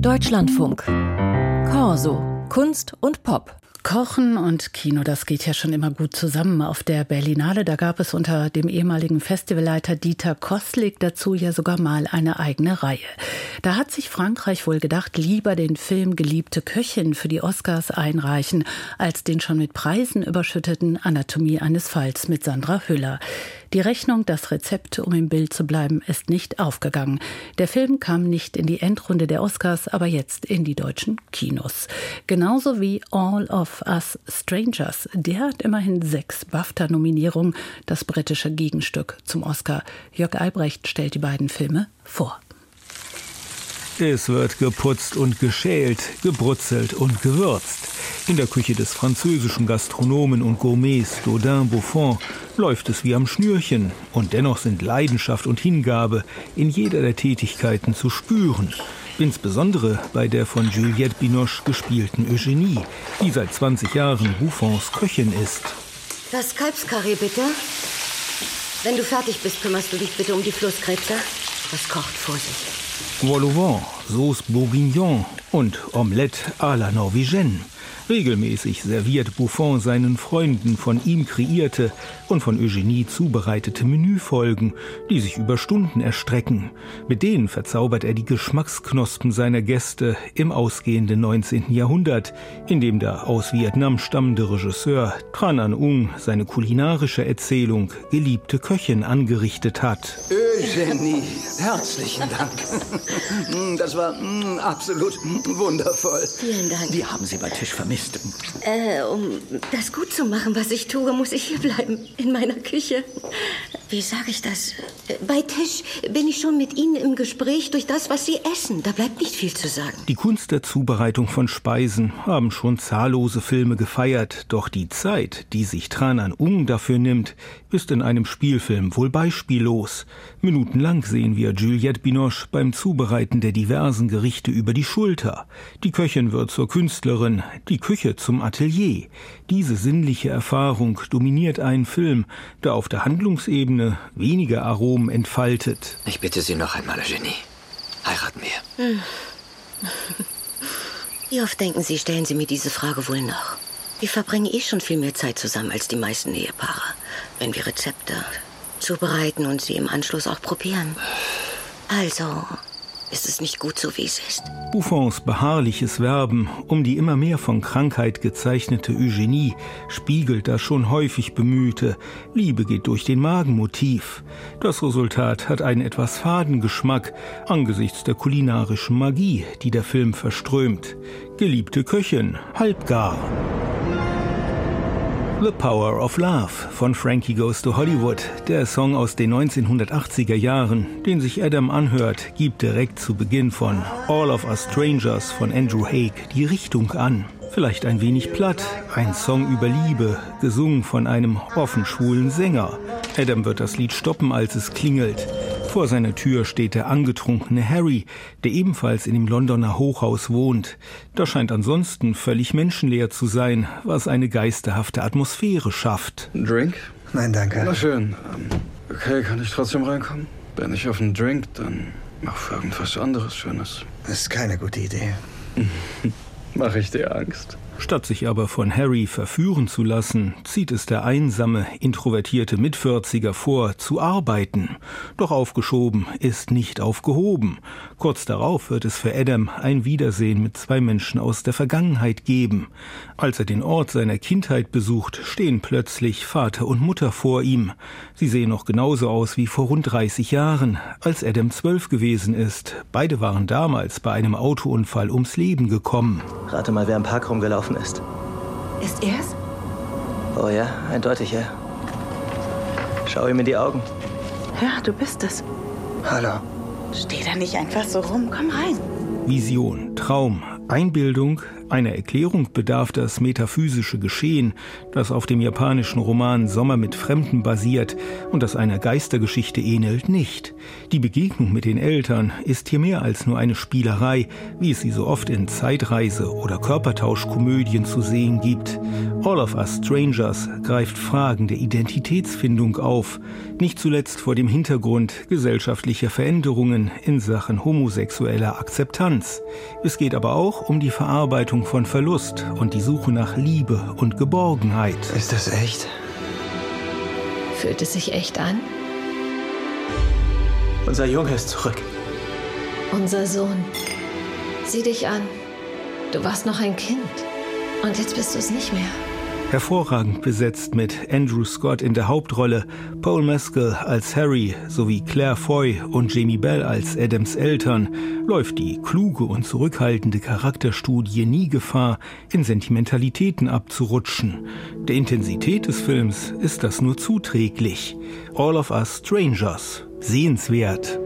Deutschlandfunk. Corso. Kunst und Pop. Kochen und Kino, das geht ja schon immer gut zusammen. Auf der Berlinale, da gab es unter dem ehemaligen Festivalleiter Dieter Kostlik dazu ja sogar mal eine eigene Reihe. Da hat sich Frankreich wohl gedacht, lieber den Film Geliebte Köchin für die Oscars einreichen, als den schon mit Preisen überschütteten Anatomie eines Falls mit Sandra Hüller. Die Rechnung, das Rezept, um im Bild zu bleiben, ist nicht aufgegangen. Der Film kam nicht in die Endrunde der Oscars, aber jetzt in die deutschen Kinos. Genauso wie All of Us Strangers. Der hat immerhin sechs BAFTA-Nominierungen, das britische Gegenstück zum Oscar. Jörg Albrecht stellt die beiden Filme vor. Es wird geputzt und geschält, gebrutzelt und gewürzt. In der Küche des französischen Gastronomen und Gourmets Dodin Buffon läuft es wie am Schnürchen. Und dennoch sind Leidenschaft und Hingabe in jeder der Tätigkeiten zu spüren. Insbesondere bei der von Juliette Binoche gespielten Eugenie, die seit 20 Jahren Buffons Köchin ist. Das Kalbskarree bitte. Wenn du fertig bist, kümmerst du dich bitte um die Flusskrebse. Das kocht vor sich. Vol au vent, Sauce Bourguignon und Omelette à la Norvégienne. Regelmäßig serviert Buffon seinen Freunden von ihm kreierte und von Eugenie zubereitete Menüfolgen, die sich über Stunden erstrecken. Mit denen verzaubert er die Geschmacksknospen seiner Gäste im ausgehenden 19. Jahrhundert, in dem der aus Vietnam stammende Regisseur Tran An Ung seine kulinarische Erzählung Geliebte Köchin angerichtet hat. Eugenie, herzlichen Dank. Das war mm, absolut wundervoll. Vielen Dank. Wir haben Sie bei Tisch vermisst. Äh, um das gut zu machen, was ich tue, muss ich hier bleiben. In meiner Küche. Wie sage ich das? Bei Tisch bin ich schon mit Ihnen im Gespräch durch das, was Sie essen. Da bleibt nicht viel zu sagen. Die Kunst der Zubereitung von Speisen haben schon zahllose Filme gefeiert. Doch die Zeit, die sich Tranan Ung dafür nimmt, ist in einem Spielfilm wohl beispiellos. Minutenlang sehen wir Juliette Binoche beim Zubereiten der diversen Gerichte über die Schulter. Die Köchin wird zur Künstlerin, die Küche zum Atelier. Diese sinnliche Erfahrung dominiert einen Film, der auf der Handlungsebene weniger Aromen entfaltet. Ich bitte Sie noch einmal, Eugenie. Heiraten wir. Hm. Wie oft denken Sie, stellen Sie mir diese Frage wohl noch? Wir verbringen eh schon viel mehr Zeit zusammen als die meisten Ehepaare. Wenn wir Rezepte zubereiten und sie im Anschluss auch probieren. Also, ist es nicht gut so, wie es ist? Buffons beharrliches Werben um die immer mehr von Krankheit gezeichnete Eugenie spiegelt das schon häufig bemühte Liebe geht durch den Magenmotiv. Das Resultat hat einen etwas faden Geschmack angesichts der kulinarischen Magie, die der Film verströmt. Geliebte Köchin, halbgar. The Power of Love von Frankie Goes to Hollywood, der Song aus den 1980er Jahren, den sich Adam anhört, gibt direkt zu Beginn von All of Us Strangers von Andrew Haig die Richtung an. Vielleicht ein wenig platt, ein Song über Liebe, gesungen von einem offen schwulen Sänger. Adam wird das Lied stoppen, als es klingelt. Vor seiner Tür steht der angetrunkene Harry, der ebenfalls in dem Londoner Hochhaus wohnt. Das scheint ansonsten völlig menschenleer zu sein, was eine geisterhafte Atmosphäre schafft. Ein Drink? Nein, danke. Na schön. Ähm, okay, kann ich trotzdem reinkommen? Wenn ich auf einen Drink, dann mach für irgendwas anderes Schönes. Das ist keine gute Idee. Mach ich dir Angst? Statt sich aber von Harry verführen zu lassen, zieht es der einsame, introvertierte Mitvierziger vor, zu arbeiten. Doch aufgeschoben ist nicht aufgehoben. Kurz darauf wird es für Adam ein Wiedersehen mit zwei Menschen aus der Vergangenheit geben. Als er den Ort seiner Kindheit besucht, stehen plötzlich Vater und Mutter vor ihm. Sie sehen noch genauso aus wie vor rund 30 Jahren, als Adam zwölf gewesen ist. Beide waren damals bei einem Autounfall ums Leben gekommen. Rate mal, wer im Park rumgelaufen ist. Ist er's? Oh ja, eindeutig, ja. Schau ihm in die Augen. Ja, du bist es. Hallo. Steh da nicht einfach so rum. Komm rein. Vision, Traum, Einbildung, Einer Erklärung bedarf das metaphysische Geschehen, das auf dem japanischen Roman Sommer mit Fremden basiert und das einer Geistergeschichte ähnelt, nicht. Die Begegnung mit den Eltern ist hier mehr als nur eine Spielerei, wie es sie so oft in Zeitreise- oder Körpertauschkomödien zu sehen gibt. All of Us Strangers greift Fragen der Identitätsfindung auf, nicht zuletzt vor dem Hintergrund gesellschaftlicher Veränderungen in Sachen homosexueller Akzeptanz. Es geht aber auch um die Verarbeitung Verarbeitung von Verlust und die Suche nach Liebe und Geborgenheit. Ist das echt? Fühlt es sich echt an? Unser Junge ist zurück. Unser Sohn. Sieh dich an. Du warst noch ein Kind. Und jetzt bist du es nicht mehr. Hervorragend besetzt mit Andrew Scott in der Hauptrolle, Paul Mescal als Harry sowie Claire Foy und Jamie Bell als Adams Eltern, läuft die kluge und zurückhaltende Charakterstudie nie Gefahr, in Sentimentalitäten abzurutschen. Der Intensität des Films ist das nur zuträglich. All of Us Strangers. Sehenswert.